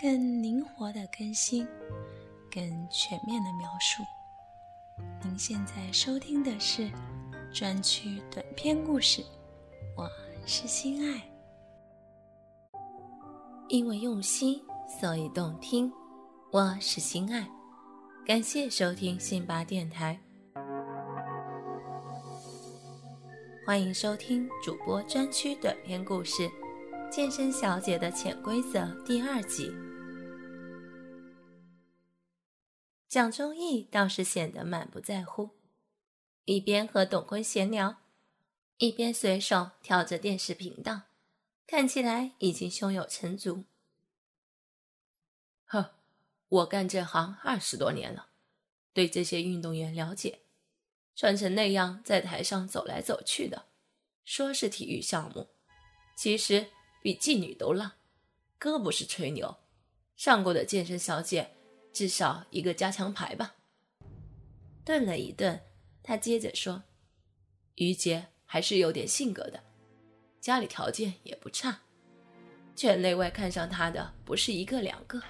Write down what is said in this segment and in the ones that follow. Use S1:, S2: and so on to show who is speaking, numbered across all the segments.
S1: 更灵活的更新，更全面的描述。您现在收听的是专区短篇故事，我是心爱。
S2: 因为用心，所以动听。我是心爱，感谢收听信巴电台。欢迎收听主播专区短篇故事《健身小姐的潜规则》第二集。蒋中义倒是显得满不在乎，一边和董坤闲聊，一边随手调着电视频道，看起来已经胸有成竹。
S3: 呵，我干这行二十多年了，对这些运动员了解。穿成那样在台上走来走去的，说是体育项目，其实比妓女都浪。哥不是吹牛，上过的健身小姐至少一个加强牌吧。
S2: 顿了一顿，他接着说：“
S3: 于杰还是有点性格的，家里条件也不差，圈内外看上他的不是一个两个，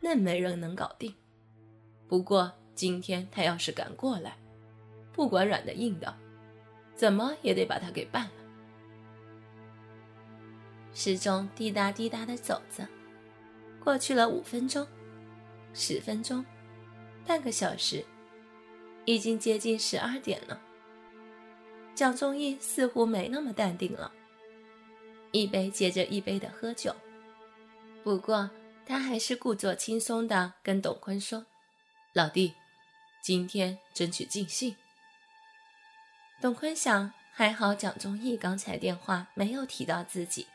S3: 嫩没人能搞定。不过今天他要是敢过来。”不管软的硬的，怎么也得把他给办了。
S2: 时钟滴答滴答的走着，过去了五分钟、十分钟、半个小时，已经接近十二点了。蒋中义似乎没那么淡定了，一杯接着一杯的喝酒。不过他还是故作轻松的跟董坤说：“
S3: 老弟，今天争取尽兴。”
S2: 董坤想，还好蒋中义刚才电话没有提到自己，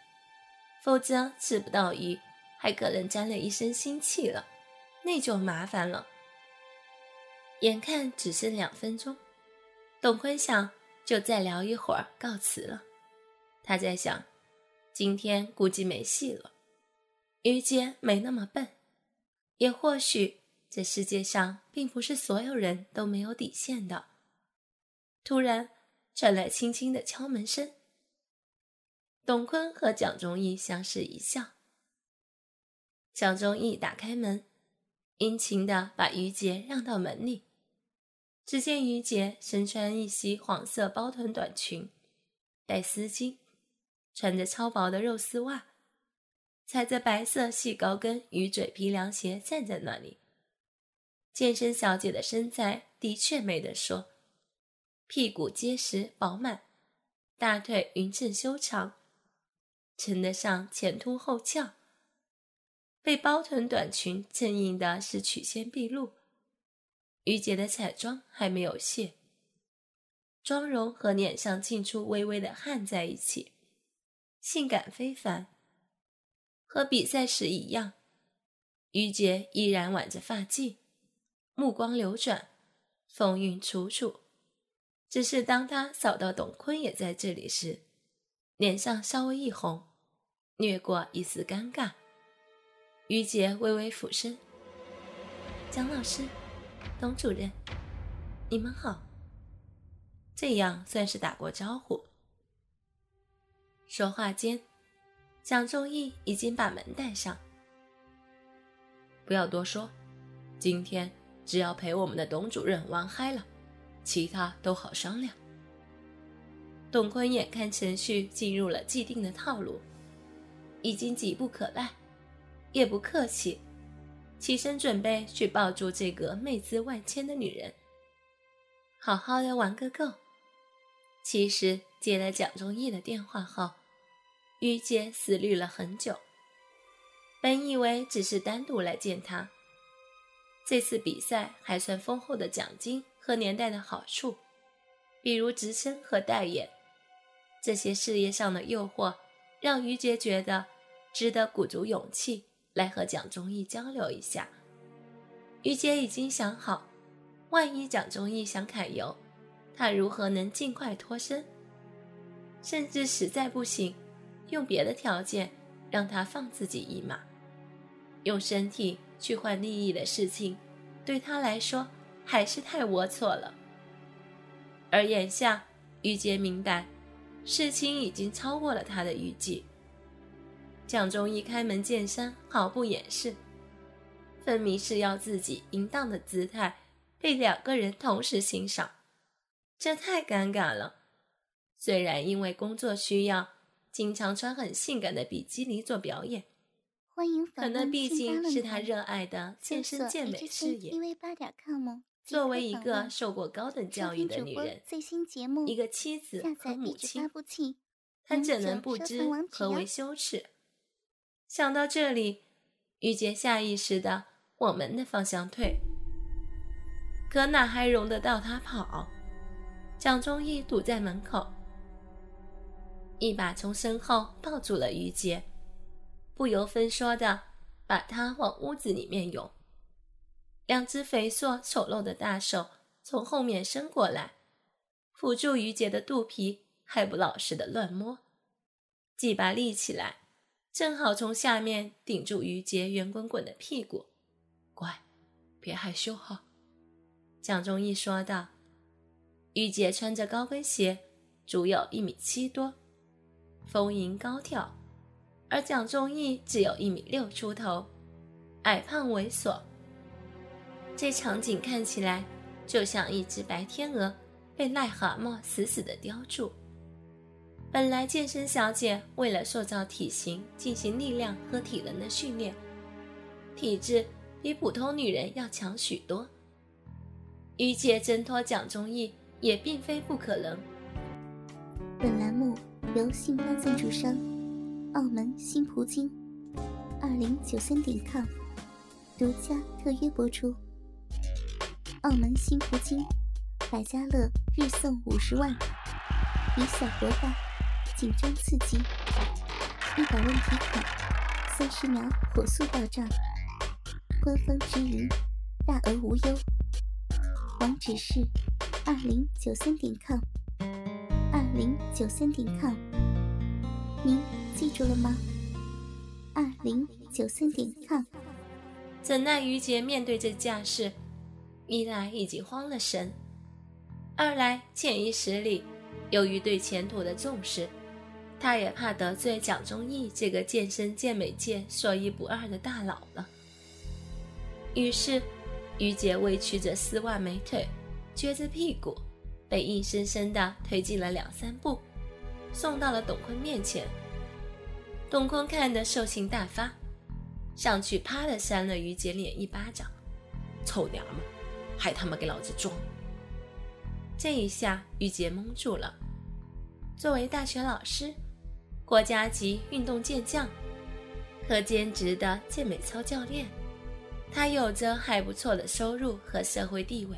S2: 否则吃不到鱼，还可能沾了一身腥气了，那就麻烦了。眼看只剩两分钟，董坤想就再聊一会儿，告辞了。他在想，今天估计没戏了。于杰没那么笨，也或许这世界上并不是所有人都没有底线的。突然传来轻轻的敲门声。董坤和蒋忠义相视一笑。蒋忠义打开门，殷勤的把于杰让到门里。只见于杰身穿一袭黄色包臀短裙，带丝巾，穿着超薄的肉丝袜，踩着白色细高跟鱼嘴皮凉鞋站在那里。健身小姐的身材的确没得说。屁股结实饱满，大腿匀称修长，称得上前凸后翘。被包臀短裙衬映的是曲线毕露。于姐的彩妆还没有卸，妆容和脸上沁出微微的汗在一起，性感非凡。和比赛时一样，于姐依然挽着发髻，目光流转，风韵楚楚。只是当他扫到董坤也在这里时，脸上稍微一红，掠过一丝尴尬。于杰微微俯身：“蒋老师，董主任，你们好。”这样算是打过招呼。说话间，蒋中义已经把门带上。
S3: 不要多说，今天只要陪我们的董主任玩嗨了。其他都好商量。
S2: 董坤眼看程序进入了既定的套路，已经急不可耐，也不客气，起身准备去抱住这个媚姿万千的女人，好好的玩个够。其实接了蒋中义的电话后，于姐思虑了很久，本以为只是单独来见他，这次比赛还算丰厚的奖金。和年代的好处，比如职称和代言，这些事业上的诱惑，让于杰觉得值得鼓足勇气来和蒋中义交流一下。于杰已经想好，万一蒋中义想揩油，他如何能尽快脱身，甚至实在不行，用别的条件让他放自己一马。用身体去换利益的事情，对他来说。还是太龌龊了。而眼下，于杰明白，事情已经超过了他的预计。蒋中义开门见山，毫不掩饰，分明是要自己淫荡的姿态被两个人同时欣赏，这太尴尬了。虽然因为工作需要，经常穿很性感的比基尼做表演，
S4: 欢迎
S2: 可那毕竟是他热爱的健身健美事业。作为一个受过高等教育的女人，一个妻子和母亲，她怎能不知何为羞耻？想到这里，玉洁下意识的往门的方向退，可哪还容得到他跑？蒋忠义堵在门口，一把从身后抱住了于洁，不由分说的把她往屋子里面拥。两只肥硕丑陋的大手从后面伸过来，扶住于杰的肚皮，还不老实的乱摸。几把立起来，正好从下面顶住于杰圆滚滚的屁股。
S3: 乖，别害羞哈。
S2: 蒋中义说道。于洁穿着高跟鞋，足有一米七多，丰盈高挑，而蒋中义只有一米六出头，矮胖猥琐。这场景看起来就像一只白天鹅被癞蛤蟆死死地叼住。本来健身小姐为了塑造体型进行力量和体能的训练，体质比普通女人要强许多。于姐挣脱蒋中义也并非不可能。
S4: 本栏目由信发赞助商澳门新葡京二零九三点 com 独家特约播出。澳门新葡京，百家乐日送五十万，以小博大，紧张刺激，一百万提款，三十秒火速到账，官方直营，大额无忧。网址是二零九三点 com，二零九三点 com，您记住了吗？二零九三点 com。
S2: 怎奈于杰面对这架势。一来已经慌了神，二来潜意识里由于对前途的重视，他也怕得罪蒋中义这个健身健美界说一不二的大佬了。于是，于姐委屈着丝袜美腿，撅着屁股，被硬生生的推进了两三步，送到了董坤面前。董坤看得兽性大发，上去啪的扇了于姐脸一巴掌：“
S3: 臭娘们！”还他妈给老子装！
S2: 这一下，玉洁蒙住了。作为大学老师、国家级运动健将和兼职的健美操教练，他有着还不错的收入和社会地位，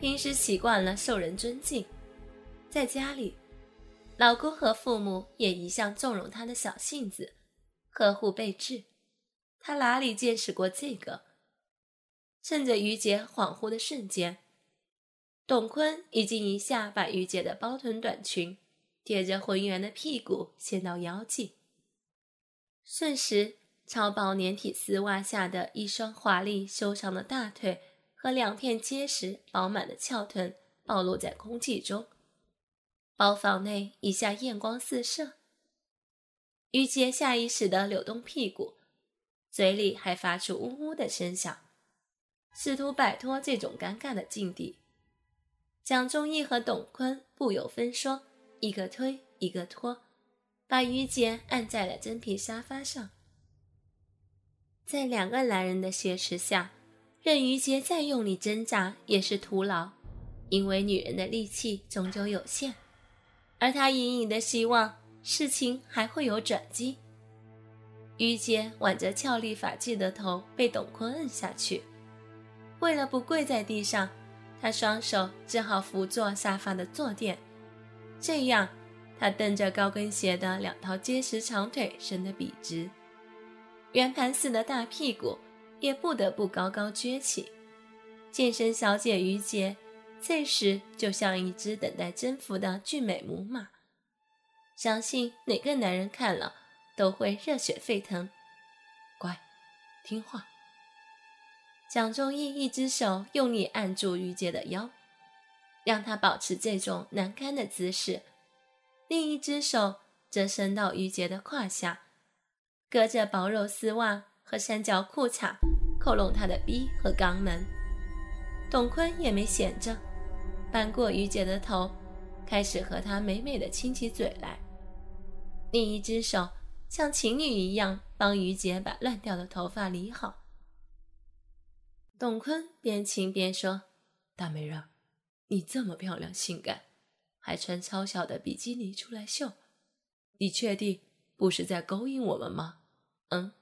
S2: 平时习惯了受人尊敬。在家里，老公和父母也一向纵容他的小性子，呵护备至。他哪里见识过这个？趁着于杰恍惚的瞬间，董坤已经一下把于杰的包臀短裙贴着浑圆的屁股掀到腰际，瞬时超薄连体丝袜下的一双华丽修长的大腿和两片结实饱满的翘臀暴露在空气中，包房内一下艳光四射。于杰下意识地扭动屁股，嘴里还发出呜呜的声响。试图摆脱这种尴尬的境地，蒋中义和董坤不由分说，一个推一个拖，把于杰按在了真皮沙发上。在两个男人的挟持下，任于杰再用力挣扎也是徒劳，因为女人的力气终究有限，而他隐隐的希望事情还会有转机。于杰挽着俏丽发髻的头被董坤摁下去。为了不跪在地上，他双手只好扶坐沙发的坐垫，这样他蹬着高跟鞋的两条结实长腿伸得笔直，圆盘似的大屁股也不得不高高撅起。健身小姐于姐这时就像一只等待征服的俊美母马，相信哪个男人看了都会热血沸腾。
S3: 乖，听话。
S2: 蒋中义一只手用力按住于杰的腰，让他保持这种难堪的姿势；另一只手则伸到于杰的胯下，隔着薄肉丝袜和三角裤衩扣拢她的逼和肛门。董坤也没闲着，扳过于姐的头，开始和她美美的亲起嘴来，另一只手像情侣一样帮于姐把乱掉的头发理好。董坤边亲边说：“大美人，你这么漂亮性感，还穿超小的比基尼出来秀，你确定不是在勾引我们吗？”嗯。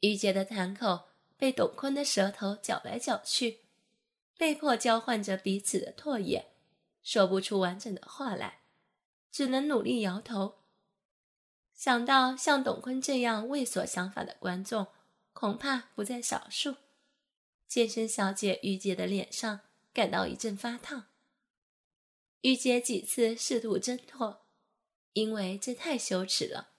S2: 于姐的痰口被董坤的舌头搅来搅去，被迫交换着彼此的唾液，说不出完整的话来，只能努力摇头。想到像董坤这样猥琐想法的观众，恐怕不在少数。健身小姐于姐的脸上感到一阵发烫。于姐几次试图挣脱，因为这太羞耻了，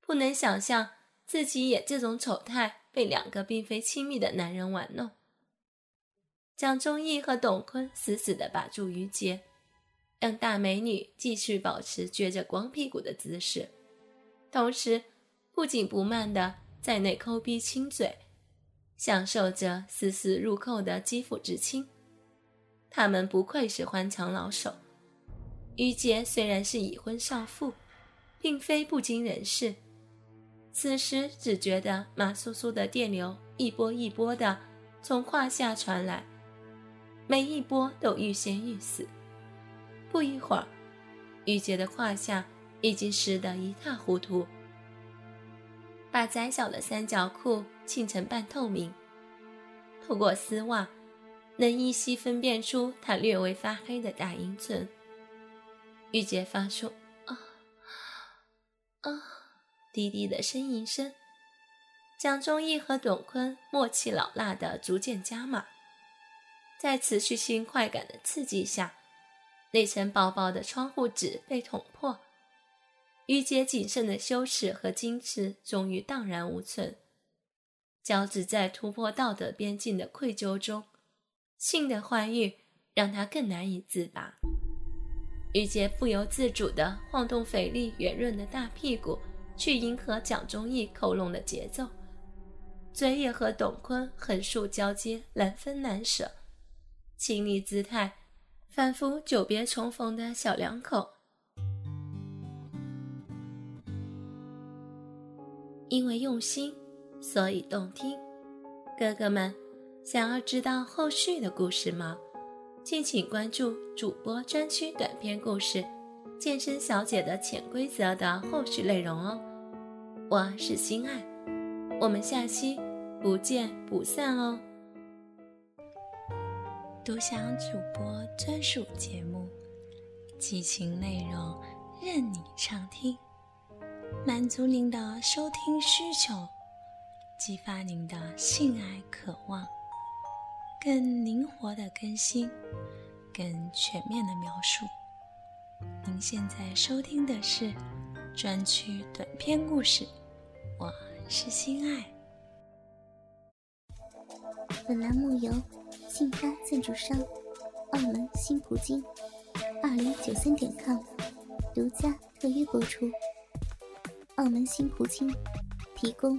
S2: 不能想象自己也这种丑态被两个并非亲密的男人玩弄。蒋中义和董坤死死地把住于杰，让大美女继续保持撅着光屁股的姿势，同时不紧不慢地在内抠鼻亲嘴。享受着丝丝入扣的肌肤之亲，他们不愧是欢强老手。于杰虽然是已婚少妇，并非不经人事，此时只觉得麻酥酥的电流一波一波的从胯下传来，每一波都欲仙欲死。不一会儿，于杰的胯下已经湿得一塌糊涂。把窄小的三角裤浸成半透明，透过丝袜，能依稀分辨出他略微发黑的大阴唇。玉洁发出“啊啊”低低的呻吟声。蒋中义和董坤默契老辣的逐渐加码，在持续性快感的刺激下，那层薄薄的窗户纸被捅破。玉姐仅剩的羞耻和矜持终于荡然无存，交织在突破道德边境的愧疚中，性的欢愉让他更难以自拔。玉洁不由自主地晃动肥力圆润的大屁股，去迎合蒋中义扣拢的节奏，嘴也和董坤横竖交接，难分难舍，亲昵姿态仿佛久别重逢的小两口。因为用心，所以动听。哥哥们，想要知道后续的故事吗？敬请关注主播专区短篇故事《健身小姐的潜规则》的后续内容哦。我是心爱，我们下期不见不散哦。
S1: 独享主播专属节目，激情内容任你畅听。满足您的收听需求，激发您的性爱渴望，更灵活的更新，更全面的描述。您现在收听的是专区短篇故事，我是心爱。
S4: 本栏目由信发赞助商澳门新葡京二零九三点 com 独家特约播出。澳门新葡京提供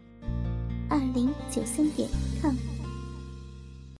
S4: 二零九三点 com。